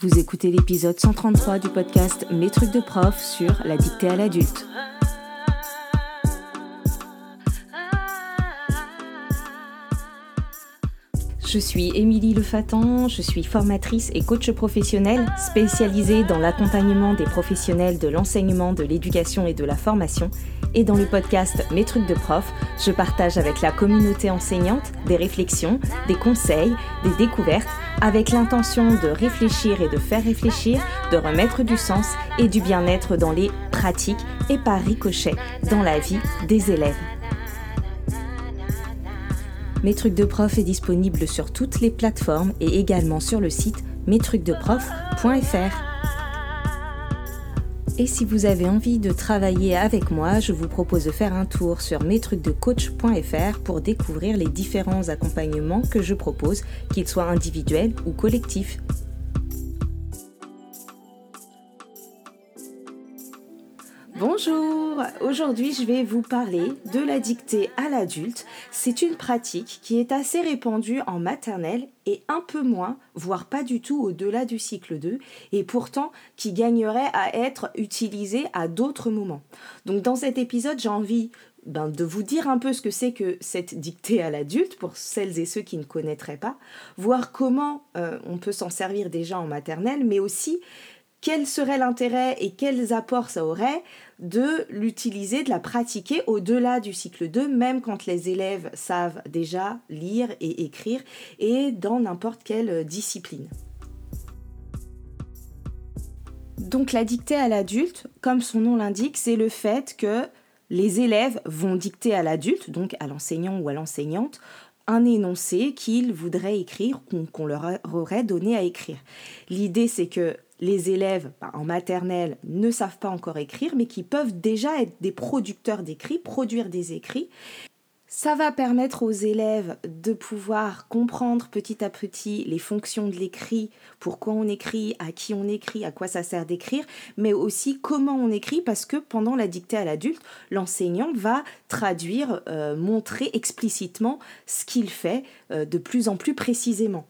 Vous écoutez l'épisode 133 du podcast Mes trucs de prof sur la dictée à l'adulte. Je suis Émilie Lefatan, je suis formatrice et coach professionnelle spécialisée dans l'accompagnement des professionnels de l'enseignement, de l'éducation et de la formation. Et dans le podcast Mes trucs de prof, je partage avec la communauté enseignante des réflexions, des conseils, des découvertes avec l'intention de réfléchir et de faire réfléchir, de remettre du sens et du bien-être dans les pratiques et par ricochet dans la vie des élèves. Mes trucs de prof est disponible sur toutes les plateformes et également sur le site mestrucsdeprof.fr. Et si vous avez envie de travailler avec moi, je vous propose de faire un tour sur mestrucsdecoach.fr pour découvrir les différents accompagnements que je propose, qu'ils soient individuels ou collectifs. Bonjour, aujourd'hui je vais vous parler de la dictée à l'adulte. C'est une pratique qui est assez répandue en maternelle et un peu moins, voire pas du tout au-delà du cycle 2, et pourtant qui gagnerait à être utilisée à d'autres moments. Donc dans cet épisode j'ai envie ben, de vous dire un peu ce que c'est que cette dictée à l'adulte pour celles et ceux qui ne connaîtraient pas, voir comment euh, on peut s'en servir déjà en maternelle, mais aussi quel serait l'intérêt et quels apports ça aurait de l'utiliser, de la pratiquer au-delà du cycle 2, même quand les élèves savent déjà lire et écrire, et dans n'importe quelle discipline. Donc la dictée à l'adulte, comme son nom l'indique, c'est le fait que les élèves vont dicter à l'adulte, donc à l'enseignant ou à l'enseignante, un énoncé qu'ils voudraient écrire qu'on leur aurait donné à écrire. L'idée, c'est que les élèves bah, en maternelle ne savent pas encore écrire, mais qui peuvent déjà être des producteurs d'écrits, produire des écrits. Ça va permettre aux élèves de pouvoir comprendre petit à petit les fonctions de l'écrit, pourquoi on écrit, à qui on écrit, à quoi ça sert d'écrire, mais aussi comment on écrit, parce que pendant la dictée à l'adulte, l'enseignant va traduire, euh, montrer explicitement ce qu'il fait euh, de plus en plus précisément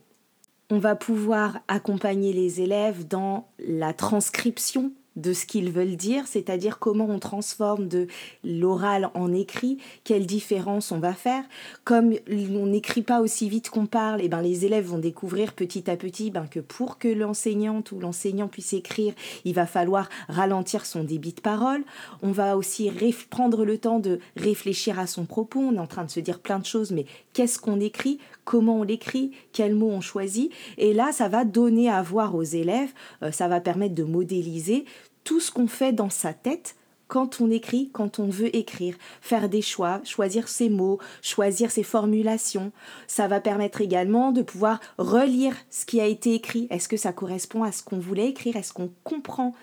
on va pouvoir accompagner les élèves dans la transcription de ce qu'ils veulent dire, c'est-à-dire comment on transforme de l'oral en écrit, quelle différence on va faire. Comme on n'écrit pas aussi vite qu'on parle, et eh ben les élèves vont découvrir petit à petit ben, que pour que l'enseignante ou l'enseignant puisse écrire, il va falloir ralentir son débit de parole. On va aussi prendre le temps de réfléchir à son propos. On est en train de se dire plein de choses, mais qu'est-ce qu'on écrit? Comment on l'écrit? Quels mots on choisit? Et là, ça va donner à voir aux élèves, euh, ça va permettre de modéliser tout ce qu'on fait dans sa tête quand on écrit, quand on veut écrire, faire des choix, choisir ses mots, choisir ses formulations. Ça va permettre également de pouvoir relire ce qui a été écrit. Est-ce que ça correspond à ce qu'on voulait écrire? Est-ce qu'on comprend?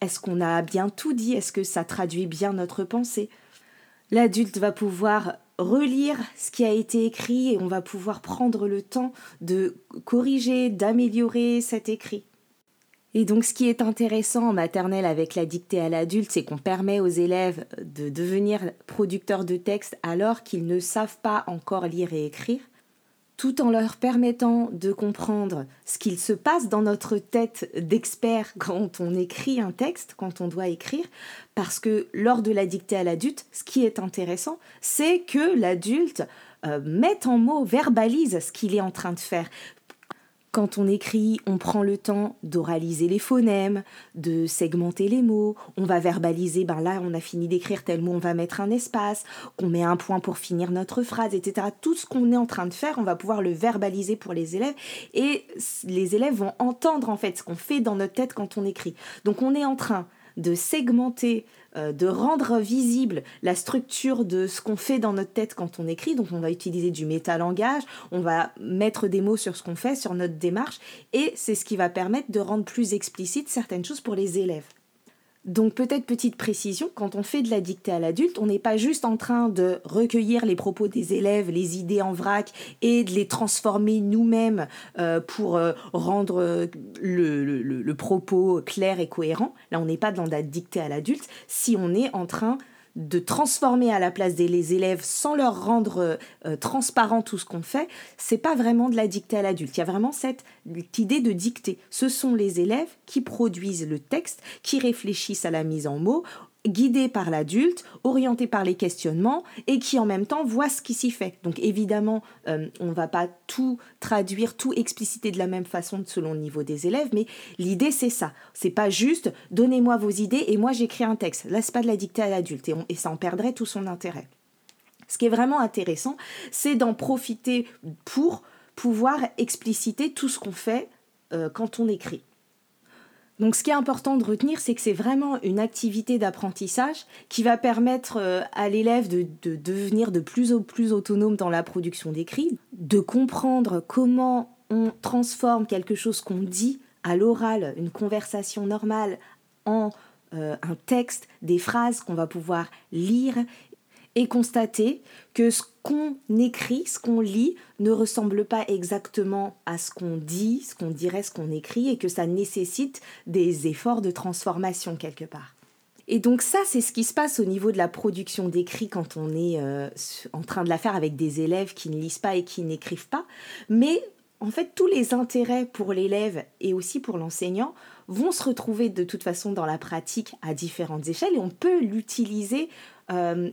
Est-ce qu'on a bien tout dit? Est-ce que ça traduit bien notre pensée? L'adulte va pouvoir relire ce qui a été écrit et on va pouvoir prendre le temps de corriger, d'améliorer cet écrit. Et donc ce qui est intéressant en maternelle avec la dictée à l'adulte, c'est qu'on permet aux élèves de devenir producteurs de texte alors qu'ils ne savent pas encore lire et écrire, tout en leur permettant de comprendre ce qu'il se passe dans notre tête d'expert quand on écrit un texte, quand on doit écrire, parce que lors de la dictée à l'adulte, ce qui est intéressant, c'est que l'adulte euh, mette en mots, verbalise ce qu'il est en train de faire, quand on écrit, on prend le temps d'oraliser les phonèmes, de segmenter les mots, on va verbaliser, ben là on a fini d'écrire tel mot, on va mettre un espace, on met un point pour finir notre phrase, etc. Tout ce qu'on est en train de faire, on va pouvoir le verbaliser pour les élèves et les élèves vont entendre en fait ce qu'on fait dans notre tête quand on écrit. Donc on est en train de segmenter, euh, de rendre visible la structure de ce qu'on fait dans notre tête quand on écrit. Donc on va utiliser du métalangage, on va mettre des mots sur ce qu'on fait, sur notre démarche, et c'est ce qui va permettre de rendre plus explicite certaines choses pour les élèves. Donc peut-être petite précision, quand on fait de la dictée à l'adulte, on n'est pas juste en train de recueillir les propos des élèves, les idées en vrac et de les transformer nous-mêmes euh, pour euh, rendre euh, le, propos clair et cohérent. Là, on n'est pas dans la dictée à l'adulte si on est en train de transformer à la place des élèves sans leur rendre euh, transparent tout ce qu'on fait, c'est pas vraiment de la dictée à l'adulte. Il y a vraiment cette idée de dictée. Ce sont les élèves qui produisent le texte, qui réfléchissent à la mise en mots, guidé par l'adulte, orienté par les questionnements et qui en même temps voit ce qui s'y fait. Donc évidemment, euh, on ne va pas tout traduire, tout expliciter de la même façon selon le niveau des élèves, mais l'idée c'est ça. C'est pas juste donnez-moi vos idées et moi j'écris un texte. Là, c'est pas de la dictée à l'adulte et, ça en perdrait tout son intérêt. Ce qui est vraiment intéressant, c'est d'en profiter pour pouvoir expliciter tout ce qu'on fait euh, quand on écrit. Donc ce qui est important de retenir, c'est que c'est vraiment une activité d'apprentissage qui va permettre euh, à l'élève de, devenir de plus en plus autonome dans la production d'écrits, de comprendre comment on transforme quelque chose qu'on dit à l'oral, une conversation normale, en euh, un texte, des phrases qu'on va pouvoir lire et constater que ce qu'on écrit, ce qu'on lit, ne ressemble pas exactement à ce qu'on dit, ce qu'on dirait, ce qu'on écrit, et que ça nécessite des efforts de transformation quelque part. Et donc ça, c'est ce qui se passe au niveau de la production d'écrit quand on est euh, en train de la faire avec des élèves qui ne lisent pas et qui n'écrivent pas. Mais en fait, tous les intérêts pour l'élève et aussi pour l'enseignant vont se retrouver de toute façon dans la pratique à différentes échelles et on peut l'utiliser euh,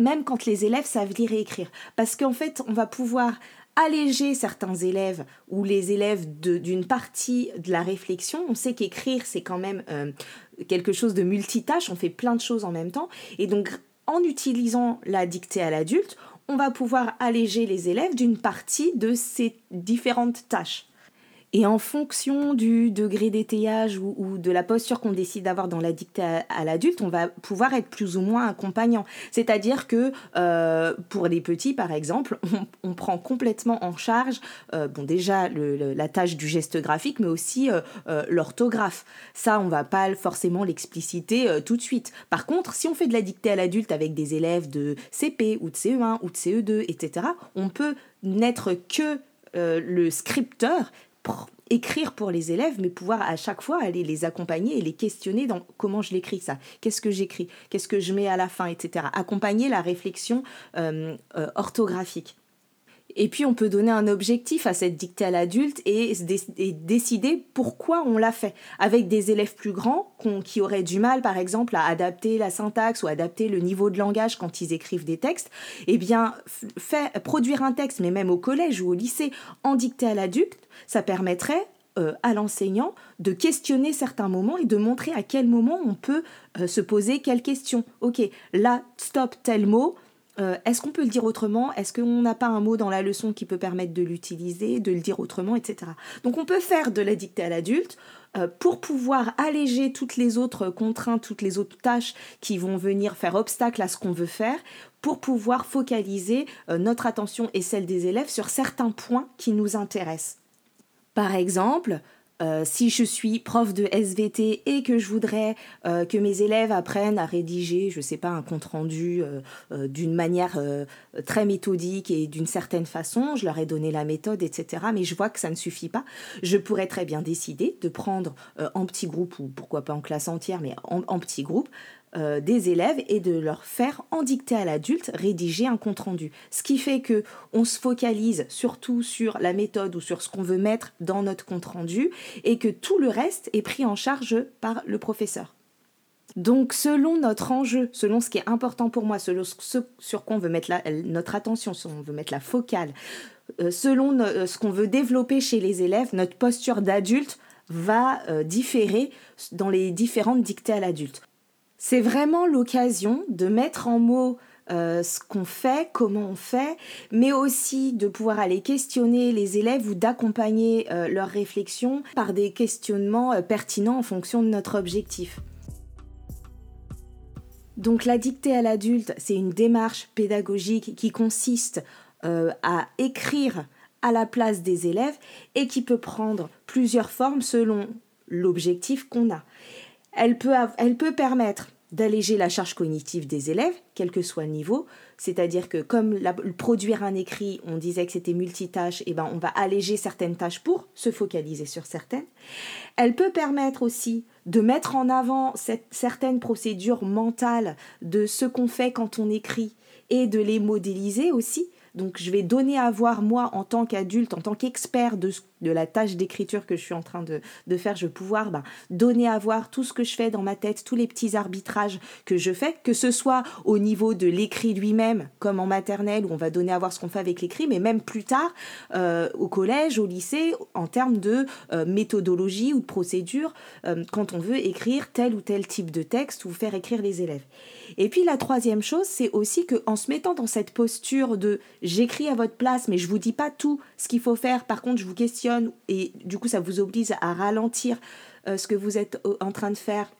même quand les élèves savent lire et écrire. Parce qu'en fait, on va pouvoir alléger certains élèves ou les élèves d'une partie de la réflexion. On sait qu'écrire, c'est quand même euh, quelque chose de multitâche, on fait plein de choses en même temps. Et donc, en utilisant la dictée à l'adulte, on va pouvoir alléger les élèves d'une partie de ces différentes tâches. Et en fonction du degré d'étayage ou, de la posture qu'on décide d'avoir dans la dictée à, l'adulte, on va pouvoir être plus ou moins accompagnant. C'est-à-dire que euh, pour les petits, par exemple, on, prend complètement en charge, euh, bon déjà la tâche du geste graphique, mais aussi euh, l'orthographe. Ça, on va pas forcément l'expliciter tout de suite. Par contre, si on fait de la dictée à l'adulte avec des élèves de CP ou de CE1 ou de CE2, etc., on peut n'être que le scripteur écrire pour les élèves, mais pouvoir à chaque fois aller les accompagner et les questionner dans comment je l'écris ça, qu'est-ce que j'écris, qu'est-ce que je mets à la fin, etc. Accompagner la réflexion euh, euh, orthographique. Et puis on peut donner un objectif à cette dictée à l'adulte et, décider pourquoi on l'a fait. Avec des élèves plus grands qui auraient du mal par exemple à adapter la syntaxe ou adapter le niveau de langage quand ils écrivent des textes, eh bien produire un texte, mais même au collège ou au lycée, en dictée à l'adulte, ça permettrait euh, à l'enseignant de questionner certains moments et de montrer à quel moment on peut euh, se poser quelle question. Ok, là, stop tel mot, euh, est-ce qu'on peut le dire autrement? Est-ce qu'on n'a pas un mot dans la leçon qui peut permettre de l'utiliser, de le dire autrement, etc. Donc on peut faire de la dictée à l'adulte euh, pour pouvoir alléger toutes les autres contraintes, toutes les autres tâches qui vont venir faire obstacle à ce qu'on veut faire, pour pouvoir focaliser euh, notre attention et celle des élèves sur certains points qui nous intéressent. Par exemple, euh, si je suis prof de SVT et que je voudrais euh, que mes élèves apprennent à rédiger, je ne sais pas, un compte rendu euh, d'une manière très méthodique et d'une certaine façon, je leur ai donné la méthode, etc. Mais je vois que ça ne suffit pas. Je pourrais très bien décider de prendre en petit groupe ou pourquoi pas en classe entière, mais en petit groupe, euh, des élèves et de leur faire en dictée à l'adulte rédiger un compte rendu. Ce qui fait que on se focalise surtout sur la méthode ou sur ce qu'on veut mettre dans notre compte rendu et que tout le reste est pris en charge par le professeur. Donc selon notre enjeu, selon ce qui est important pour moi, selon ce sur quoi on veut mettre notre attention, on veut mettre la focale, euh, selon euh, ce qu'on veut développer chez les élèves, notre posture d'adulte va différer dans les différentes dictées à l'adulte. C'est vraiment l'occasion de mettre en mots euh, ce qu'on fait, comment on fait, mais aussi de pouvoir aller questionner les élèves ou d'accompagner euh, leurs réflexions par des questionnements euh, pertinents en fonction de notre objectif. Donc la dictée à l'adulte, c'est une démarche pédagogique qui consiste à écrire à la place des élèves et qui peut prendre plusieurs formes selon l'objectif qu'on a. Elle peut, elle peut permettre d'alléger la charge cognitive des élèves, quel que soit le niveau. C'est-à-dire que comme produire un écrit, on disait que c'était multitâche, et eh ben on va alléger certaines tâches pour se focaliser sur certaines. Elle peut permettre aussi de mettre en avant certaines procédures mentales de ce qu'on fait quand on écrit et de les modéliser aussi. Donc je vais donner à voir moi en tant qu'adulte, en tant qu'expert de, de, la tâche d'écriture que je suis en train de, faire, je vais pouvoir ben, donner à voir tout ce que je fais dans ma tête, tous les petits arbitrages que je fais, que ce soit au niveau de l'écrit lui-même, comme en maternelle, où on va donner à voir ce qu'on fait avec l'écrit, mais même plus tard euh, au collège, au lycée, en termes de euh, méthodologie ou de procédure, euh, quand on veut écrire tel ou tel type de texte ou faire écrire les élèves. Et puis la troisième chose, c'est aussi qu'en se mettant dans cette posture de j'écris à votre place, mais je vous dis pas tout ce qu'il faut faire. Par contre, je vous questionne et du coup, ça vous oblige à ralentir euh, ce que vous êtes euh, en train de faire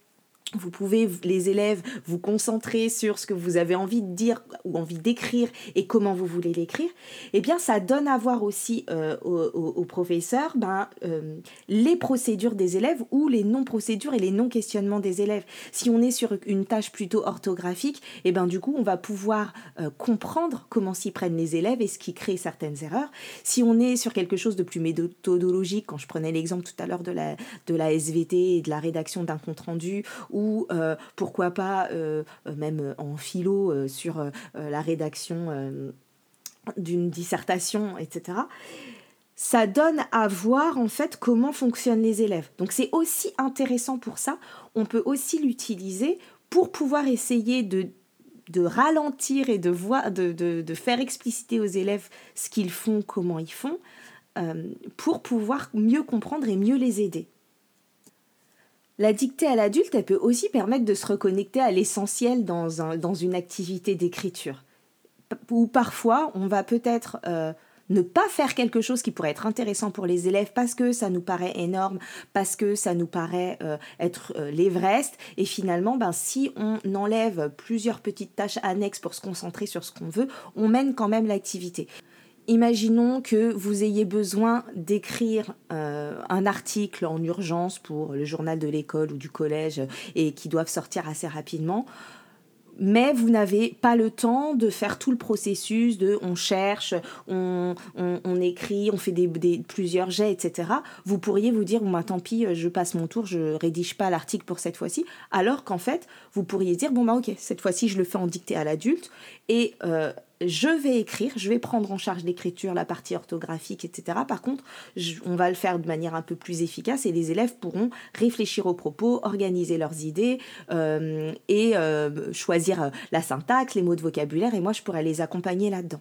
vous pouvez, les élèves, vous concentrer sur ce que vous avez envie de dire ou envie d'écrire et comment vous voulez l'écrire, eh bien, ça donne à voir aussi euh, aux, professeurs ben, euh, les procédures des élèves ou les non-procédures et les non-questionnements des élèves. Si on est sur une tâche plutôt orthographique, eh ben, du coup, on va pouvoir euh, comprendre comment s'y prennent les élèves et ce qui crée certaines erreurs. Si on est sur quelque chose de plus méthodologique, quand je prenais l'exemple tout à l'heure de la, de la SVT et de la rédaction d'un compte-rendu, euh, pourquoi pas euh, euh, même en philo sur la rédaction d'une dissertation, etc. Ça donne à voir en fait comment fonctionnent les élèves. Donc c'est aussi intéressant pour ça. On peut aussi l'utiliser pour pouvoir essayer de ralentir et de, faire expliciter aux élèves ce qu'ils font, comment ils font, pour pouvoir mieux comprendre et mieux les aider. La dictée à l'adulte, elle peut aussi permettre de se reconnecter à l'essentiel dans, un, dans une activité d'écriture. Ou parfois, on va peut-être euh, ne pas faire quelque chose qui pourrait être intéressant pour les élèves parce que ça nous paraît énorme, parce que ça nous paraît euh, être euh, l'Everest. Et finalement, ben, si on enlève plusieurs petites tâches annexes pour se concentrer sur ce qu'on veut, on mène quand même l'activité. Imaginons que vous ayez besoin d'écrire euh, un article en urgence pour le journal de l'école ou du collège et qui doivent sortir assez rapidement mais vous n'avez pas le temps de faire tout le processus de on cherche, on, écrit, on fait des, plusieurs jets, etc. Vous pourriez vous dire, bon, bah, tant pis, je passe mon tour, je rédige pas l'article pour cette fois-ci, alors qu'en fait, vous pourriez dire, bon, bah ok, cette fois-ci, je le fais en dictée à l'adulte, et euh, je vais écrire, je vais prendre en charge l'écriture, la partie orthographique, etc. Par contre, on va le faire de manière un peu plus efficace et les élèves pourront réfléchir aux propos, organiser leurs idées euh, et euh, choisir euh, la syntaxe, les mots de vocabulaire, et moi je pourrais les accompagner là-dedans.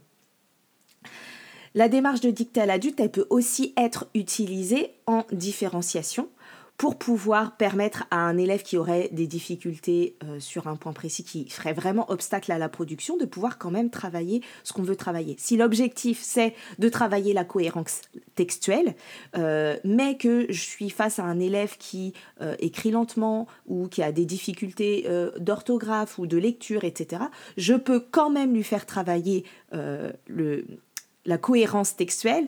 La démarche de dictée à l'adulte, elle peut aussi être utilisée en différenciation pour pouvoir permettre à un élève qui aurait des difficultés euh, sur un point précis qui ferait vraiment obstacle à la production de pouvoir quand même travailler ce qu'on veut travailler. Si l'objectif c'est de travailler la cohérence textuelle, euh, mais que je suis face à un élève qui euh, écrit lentement ou qui a des difficultés d'orthographe ou de lecture, etc., je peux quand même lui faire travailler le, la cohérence textuelle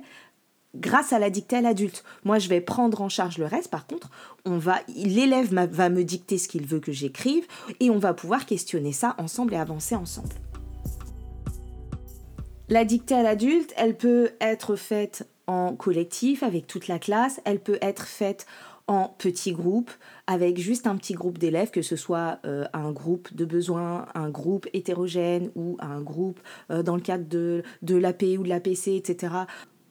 grâce à la dictée à l'adulte. Moi, je vais prendre en charge le reste. Par contre, on va, l'élève va me dicter ce qu'il veut que j'écrive et on va pouvoir questionner ça ensemble et avancer ensemble. La dictée à l'adulte, elle peut être faite en collectif avec toute la classe, elle peut être faite en petits groupes avec juste un petit groupe d'élèves, que ce soit euh, un groupe de besoins, un groupe hétérogène ou un groupe euh, dans le cadre de, de l'AP ou de l'APC, etc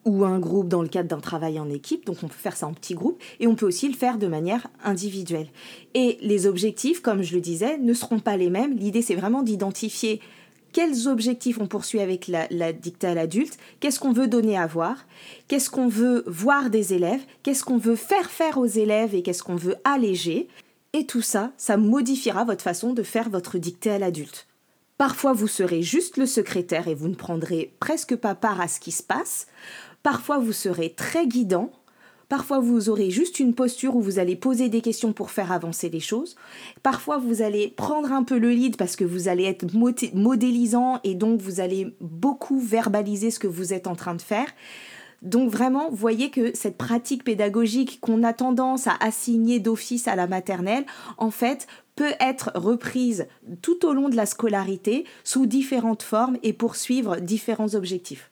ou un groupe dans le cadre d'un travail en équipe. Donc on peut faire ça en petits groupes et on peut aussi le faire de manière individuelle. Et les objectifs, comme je le disais, ne seront pas les mêmes. L'idée, c'est vraiment d'identifier quels objectifs on poursuit avec la, la dictée à l'adulte, qu'est-ce qu'on veut donner à voir, qu'est-ce qu'on veut voir des élèves, qu'est-ce qu'on veut faire faire aux élèves et qu'est-ce qu'on veut alléger. Et tout ça, ça modifiera votre façon de faire votre dictée à l'adulte. Parfois, vous serez juste le secrétaire et vous ne prendrez presque pas part à ce qui se passe. Parfois, vous serez très guidant. Parfois, vous aurez juste une posture où vous allez poser des questions pour faire avancer les choses. Parfois, vous allez prendre un peu le lead parce que vous allez être modélisant et donc vous allez beaucoup verbaliser ce que vous êtes en train de faire. Donc vraiment, voyez que cette pratique pédagogique qu'on a tendance à assigner d'office à la maternelle, en fait, peut être reprise tout au long de la scolarité sous différentes formes et poursuivre différents objectifs.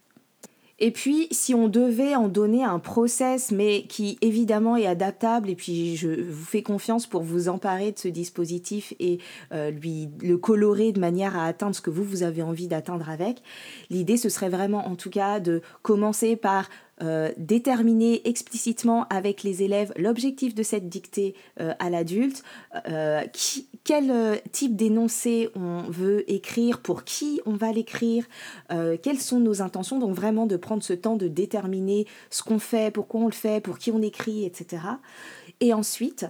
Et puis, si on devait en donner un process, mais qui évidemment est adaptable, et puis je vous fais confiance pour vous emparer de ce dispositif et euh, lui le colorer de manière à atteindre ce que vous, vous avez envie d'atteindre avec, l'idée, ce serait vraiment en tout cas de commencer par euh, déterminer explicitement avec les élèves l'objectif de cette dictée euh, à l'adulte, euh, quel type d'énoncé on veut écrire, pour qui on va l'écrire, quelles sont nos intentions, donc vraiment de prendre ce temps de déterminer ce qu'on fait, pourquoi on le fait, pour qui on écrit, etc. Et ensuite,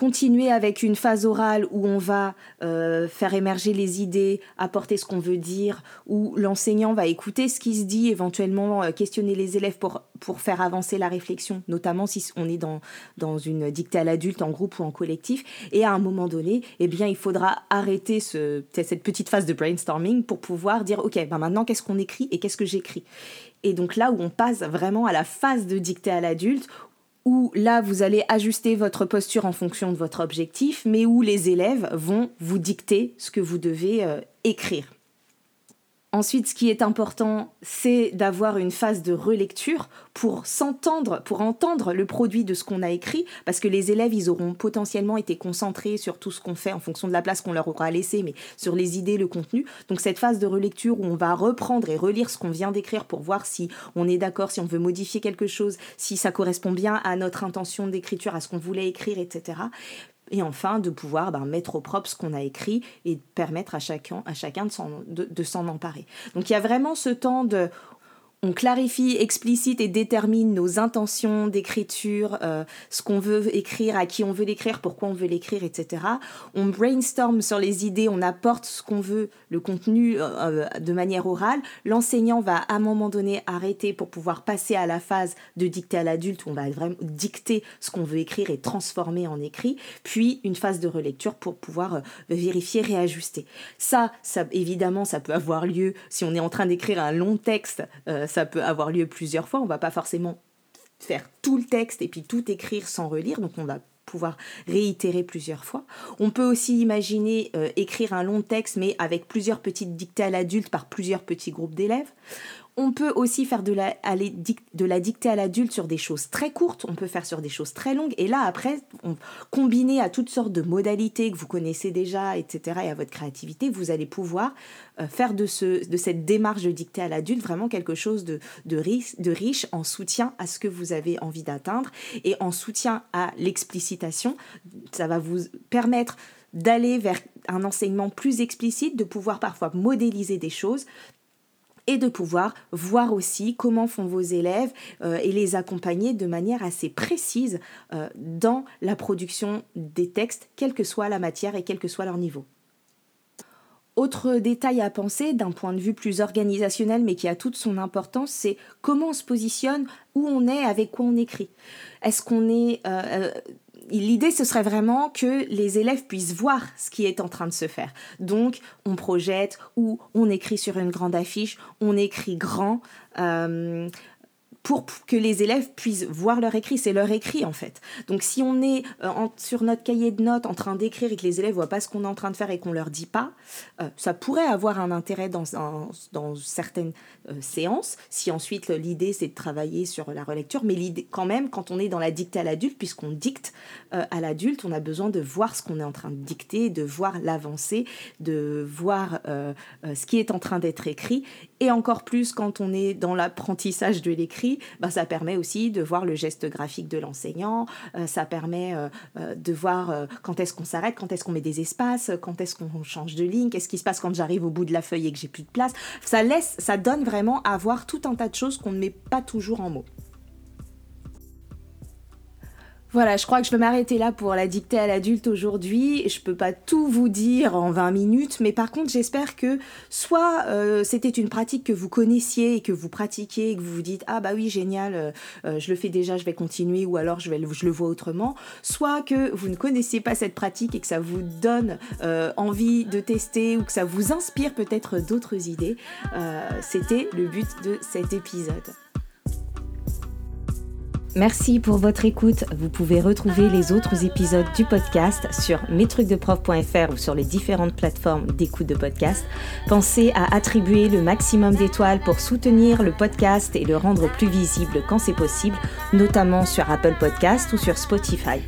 continuer avec une phase orale où on va euh, faire émerger les idées, apporter ce qu'on veut dire, où l'enseignant va écouter ce qui se dit, éventuellement euh, questionner les élèves pour, pour faire avancer la réflexion, notamment si on est dans, dans une dictée à l'adulte en groupe ou en collectif. Et à un moment donné, eh bien, il faudra arrêter ce, cette petite phase de brainstorming pour pouvoir dire, OK, ben maintenant, qu'est-ce qu'on écrit et qu'est-ce que j'écris? Et donc là où on passe vraiment à la phase de dictée à l'adulte, où là, vous allez ajuster votre posture en fonction de votre objectif, mais où les élèves vont vous dicter ce que vous devez euh, écrire. Ensuite, ce qui est important, c'est d'avoir une phase de relecture pour s'entendre, pour entendre le produit de ce qu'on a écrit, parce que les élèves, ils auront potentiellement été concentrés sur tout ce qu'on fait en fonction de la place qu'on leur aura laissée, mais sur les idées, le contenu. Donc cette phase de relecture où on va reprendre et relire ce qu'on vient d'écrire pour voir si on est d'accord, si on veut modifier quelque chose, si ça correspond bien à notre intention d'écriture, à ce qu'on voulait écrire, etc et enfin de pouvoir ben, mettre au propre ce qu'on a écrit et permettre à chacun, à chacun de s'en emparer. Donc il y a vraiment ce temps de on clarifie, explicite et détermine nos intentions d'écriture, euh, ce qu'on veut écrire, à qui on veut l'écrire, pourquoi on veut l'écrire, etc. On brainstorm sur les idées, on apporte ce qu'on veut, le contenu euh, euh, de manière orale. L'enseignant va à un moment donné arrêter pour pouvoir passer à la phase de dicter à l'adulte où on va vraiment dicter ce qu'on veut écrire et transformer en écrit, puis une phase de relecture pour pouvoir vérifier, réajuster. Ça, ça, évidemment, ça peut avoir lieu si on est en train d'écrire un long texte ça peut avoir lieu plusieurs fois. On va pas forcément faire tout le texte et puis tout écrire sans relire, donc on va pouvoir réitérer plusieurs fois. On peut aussi imaginer euh, écrire un long texte mais avec plusieurs petites dictées à l'adulte par plusieurs petits groupes d'élèves. On peut aussi faire de la, de la dictée à l'adulte sur des choses très courtes, on peut faire sur des choses très longues, et là après, on, combiné à toutes sortes de modalités que vous connaissez déjà, etc., et à votre créativité, vous allez pouvoir euh, faire de, ce, de cette démarche de dictée à l'adulte vraiment quelque chose de, de, riche, de riche en soutien à ce que vous avez envie d'atteindre, et en soutien à l'explicitation. Ça va vous permettre d'aller vers un enseignement plus explicite, de pouvoir parfois modéliser des choses, et de pouvoir voir aussi comment font vos élèves euh, et les accompagner de manière assez précise euh, dans la production des textes, quelle que soit la matière et quel que soit leur niveau. Autre détail à penser d'un point de vue plus organisationnel mais qui a toute son importance, c'est comment on se positionne, où on est, avec quoi on écrit. Est-ce qu'on est, euh, l'idée, ce serait vraiment que les élèves puissent voir ce qui est en train de se faire. Donc, on projette ou on écrit sur une grande affiche, on écrit grand. Euh, pour que les élèves puissent voir leur écrit. C'est leur écrit en fait. Donc si on est euh, sur notre cahier de notes en train d'écrire et que les élèves voient pas ce qu'on est en train de faire et qu'on leur dit pas, euh, ça pourrait avoir un intérêt dans, dans certaines euh, séances. Si ensuite l'idée c'est de travailler sur la relecture, mais quand même quand on est dans la dictée à l'adulte, puisqu'on dicte à l'adulte, on a besoin de voir ce qu'on est en train de dicter, de voir l'avancée, de voir ce qui est en train d'être écrit, et encore plus quand on est dans l'apprentissage de l'écrit bah, ça permet aussi de voir le geste graphique de l'enseignant, euh, ça permet euh, euh, de voir quand est-ce qu'on s'arrête, quand est-ce qu'on met des espaces, quand est-ce qu'on change de ligne, qu'est-ce qui se passe quand j'arrive au bout de la feuille et que j'ai plus de place. Ça laisse, ça donne vraiment à voir tout un tas de choses qu'on ne met pas toujours en mots. Voilà, je crois que je peux m'arrêter là pour la dictée à l'adulte aujourd'hui. Je peux pas tout vous dire en 20 minutes, mais par contre, j'espère que soit euh, c'était une pratique que vous connaissiez et que vous pratiquez et que vous vous dites ah bah oui génial, euh, euh, je le fais déjà, je vais continuer ou alors je vais je le vois autrement, soit que vous ne connaissiez pas cette pratique et que ça vous donne envie de tester ou que ça vous inspire peut-être d'autres idées. c'était le but de cet épisode. Merci pour votre écoute. Vous pouvez retrouver les autres épisodes du podcast sur mestrucsdeprof.fr ou sur les différentes plateformes d'écoute de podcast. Pensez à attribuer le maximum d'étoiles pour soutenir le podcast et le rendre plus visible quand c'est possible, notamment sur Apple Podcast ou sur Spotify.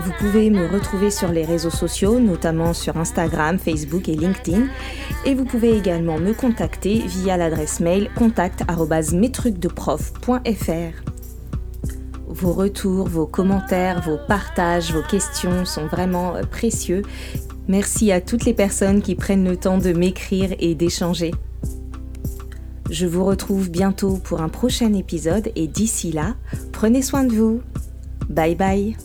Vous pouvez me retrouver sur les réseaux sociaux, notamment sur Instagram, Facebook et LinkedIn. Et vous pouvez également me contacter via l'adresse mail contact.mestrucsdeprof.fr. Vos retours, vos commentaires, vos partages, vos questions sont vraiment euh, précieux. Merci à toutes les personnes qui prennent le temps de m'écrire et d'échanger. Je vous retrouve bientôt pour un prochain épisode et d'ici là, prenez soin de vous. Bye bye.